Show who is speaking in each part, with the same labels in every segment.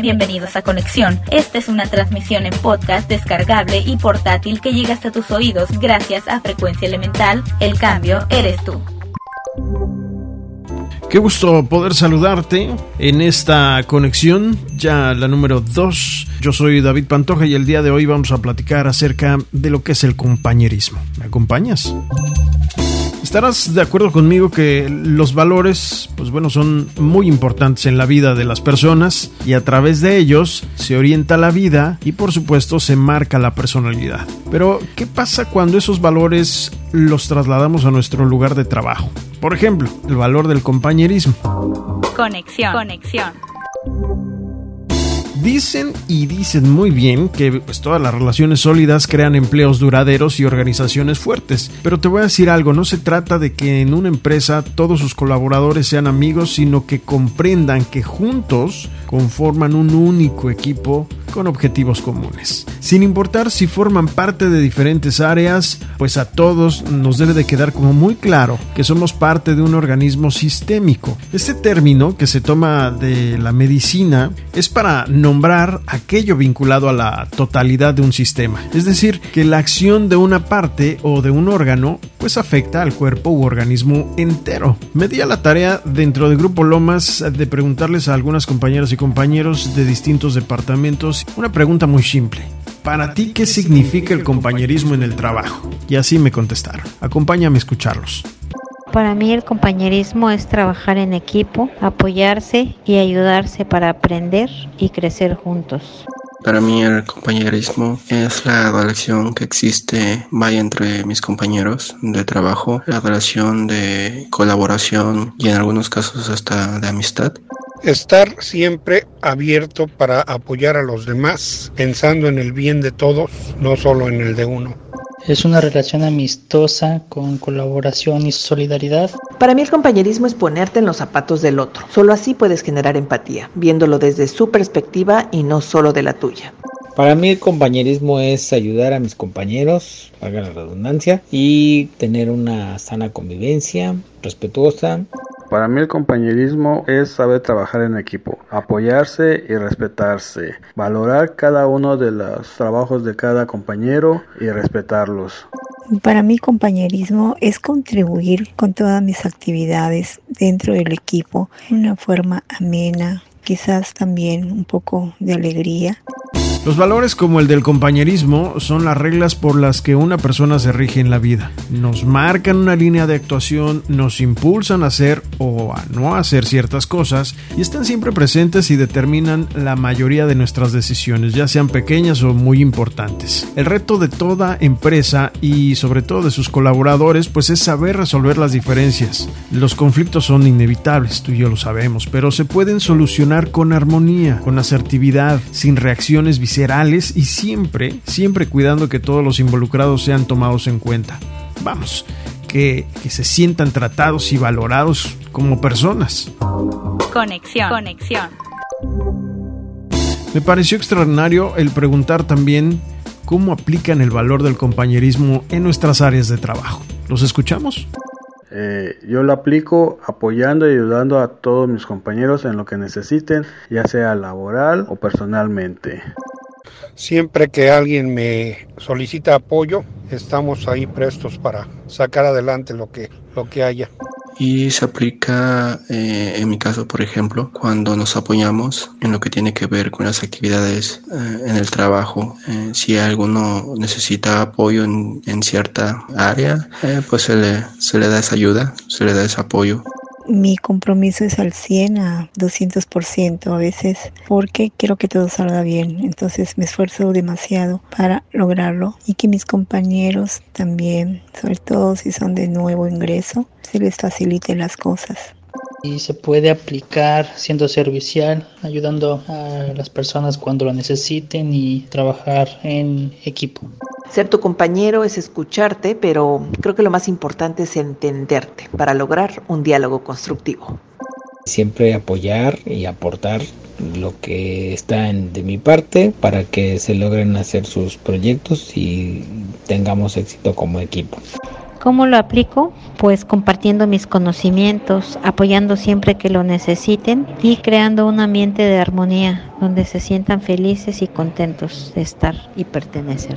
Speaker 1: Bienvenidos a Conexión. Esta es una transmisión en podcast descargable y portátil que llega hasta tus oídos gracias a Frecuencia Elemental. El cambio eres tú.
Speaker 2: Qué gusto poder saludarte en esta conexión, ya la número 2. Yo soy David Pantoja y el día de hoy vamos a platicar acerca de lo que es el compañerismo. ¿Me acompañas? Estarás de acuerdo conmigo que los valores, pues bueno, son muy importantes en la vida de las personas y a través de ellos se orienta la vida y por supuesto se marca la personalidad. Pero, ¿qué pasa cuando esos valores los trasladamos a nuestro lugar de trabajo? Por ejemplo, el valor del compañerismo.
Speaker 1: Conexión. Conexión.
Speaker 2: Dicen y dicen muy bien que pues, todas las relaciones sólidas crean empleos duraderos y organizaciones fuertes. Pero te voy a decir algo, no se trata de que en una empresa todos sus colaboradores sean amigos, sino que comprendan que juntos conforman un único equipo con objetivos comunes. Sin importar si forman parte de diferentes áreas, pues a todos nos debe de quedar como muy claro que somos parte de un organismo sistémico. Este término que se toma de la medicina es para nombrar aquello vinculado a la totalidad de un sistema, es decir, que la acción de una parte o de un órgano pues afecta al cuerpo u organismo entero. Me di a la tarea dentro del grupo Lomas de preguntarles a algunas compañeras y compañeros de distintos departamentos una pregunta muy simple. Para ti, ¿qué significa el compañerismo en el trabajo? Y así me contestaron. Acompáñame a escucharlos.
Speaker 3: Para mí el compañerismo es trabajar en equipo, apoyarse y ayudarse para aprender y crecer juntos.
Speaker 4: Para mí el compañerismo es la relación que existe vaya entre mis compañeros de trabajo, la relación de colaboración y en algunos casos hasta de amistad.
Speaker 5: Estar siempre abierto para apoyar a los demás, pensando en el bien de todos, no solo en el de uno.
Speaker 6: Es una relación amistosa con colaboración y solidaridad.
Speaker 7: Para mí el compañerismo es ponerte en los zapatos del otro. Solo así puedes generar empatía, viéndolo desde su perspectiva y no solo de la tuya.
Speaker 8: Para mí el compañerismo es ayudar a mis compañeros, haga la redundancia, y tener una sana convivencia respetuosa.
Speaker 9: Para mí el compañerismo es saber trabajar en equipo, apoyarse y respetarse, valorar cada uno de los trabajos de cada compañero y respetarlos.
Speaker 10: Para mí compañerismo es contribuir con todas mis actividades dentro del equipo de una forma amena, quizás también un poco de alegría.
Speaker 2: Los valores como el del compañerismo son las reglas por las que una persona se rige en la vida. Nos marcan una línea de actuación, nos impulsan a hacer o a no hacer ciertas cosas y están siempre presentes y determinan la mayoría de nuestras decisiones, ya sean pequeñas o muy importantes. El reto de toda empresa y sobre todo de sus colaboradores pues es saber resolver las diferencias. Los conflictos son inevitables, tú y yo lo sabemos, pero se pueden solucionar con armonía, con asertividad, sin reacciones viscerales y siempre, siempre cuidando que todos los involucrados sean tomados en cuenta. Vamos, que, que se sientan tratados y valorados como personas.
Speaker 1: Conexión. Conexión.
Speaker 2: Me pareció extraordinario el preguntar también cómo aplican el valor del compañerismo en nuestras áreas de trabajo. ¿Los escuchamos?
Speaker 9: Eh, yo lo aplico apoyando y ayudando a todos mis compañeros en lo que necesiten, ya sea laboral o personalmente.
Speaker 5: Siempre que alguien me solicita apoyo, estamos ahí prestos para sacar adelante lo que, lo que haya.
Speaker 4: Y se aplica, eh, en mi caso, por ejemplo, cuando nos apoyamos en lo que tiene que ver con las actividades eh, en el trabajo. Eh, si alguno necesita apoyo en, en cierta área, pues se le, se le da esa ayuda, se le da ese apoyo
Speaker 10: mi compromiso es al 100 a 200% a veces porque quiero que todo salga bien. Entonces me esfuerzo demasiado para lograrlo y que mis compañeros también, sobre todo si son de nuevo ingreso, se les faciliten las cosas.
Speaker 6: Y se puede aplicar siendo servicial, ayudando a las personas cuando lo necesiten y trabajar en equipo.
Speaker 7: Ser tu compañero es escucharte, pero creo que lo más importante es entenderte para lograr un diálogo constructivo.
Speaker 8: Siempre apoyar y aportar lo que está en, de mi parte para que se logren hacer sus proyectos y tengamos éxito como equipo.
Speaker 3: ¿Cómo lo aplico? Pues compartiendo mis conocimientos, apoyando siempre que lo necesiten y creando un ambiente de armonía donde se sientan felices y contentos de estar y pertenecer.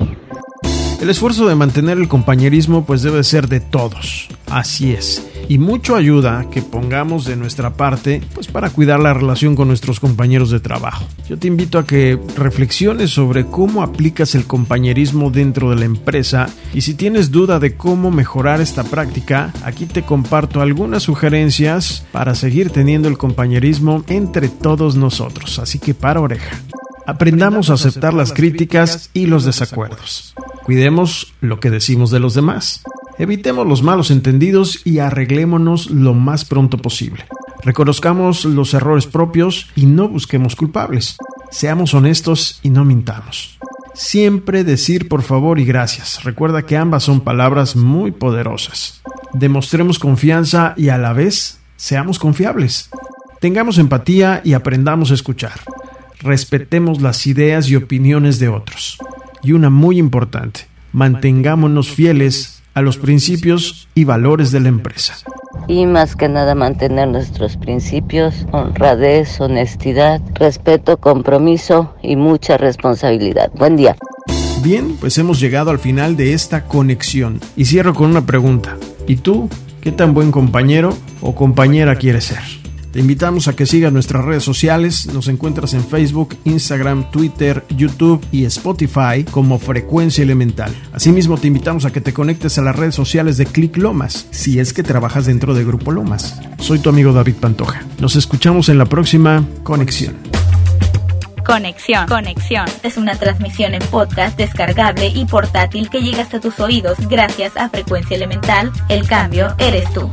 Speaker 2: El esfuerzo de mantener el compañerismo pues debe ser de todos, así es, y mucho ayuda que pongamos de nuestra parte pues para cuidar la relación con nuestros compañeros de trabajo. Yo te invito a que reflexiones sobre cómo aplicas el compañerismo dentro de la empresa y si tienes duda de cómo mejorar esta práctica, aquí te comparto algunas sugerencias para seguir teniendo el compañerismo entre todos nosotros, así que para oreja. Aprendamos a aceptar las críticas y los desacuerdos. Cuidemos lo que decimos de los demás. Evitemos los malos entendidos y arreglémonos lo más pronto posible. Reconozcamos los errores propios y no busquemos culpables. Seamos honestos y no mintamos. Siempre decir por favor y gracias. Recuerda que ambas son palabras muy poderosas. Demostremos confianza y a la vez seamos confiables. Tengamos empatía y aprendamos a escuchar. Respetemos las ideas y opiniones de otros y una muy importante, mantengámonos fieles a los principios y valores de la empresa.
Speaker 11: Y más que nada mantener nuestros principios, honradez, honestidad, respeto, compromiso y mucha responsabilidad. Buen día.
Speaker 2: Bien, pues hemos llegado al final de esta conexión y cierro con una pregunta. ¿Y tú qué tan buen compañero o compañera quieres ser? Te invitamos a que sigas nuestras redes sociales. Nos encuentras en Facebook, Instagram, Twitter, YouTube y Spotify como Frecuencia Elemental. Asimismo, te invitamos a que te conectes a las redes sociales de Click Lomas, si es que trabajas dentro de Grupo Lomas. Soy tu amigo David Pantoja. Nos escuchamos en la próxima Conexión.
Speaker 1: Conexión. Conexión es una transmisión en podcast descargable y portátil que llega hasta tus oídos gracias a Frecuencia Elemental. El cambio eres tú.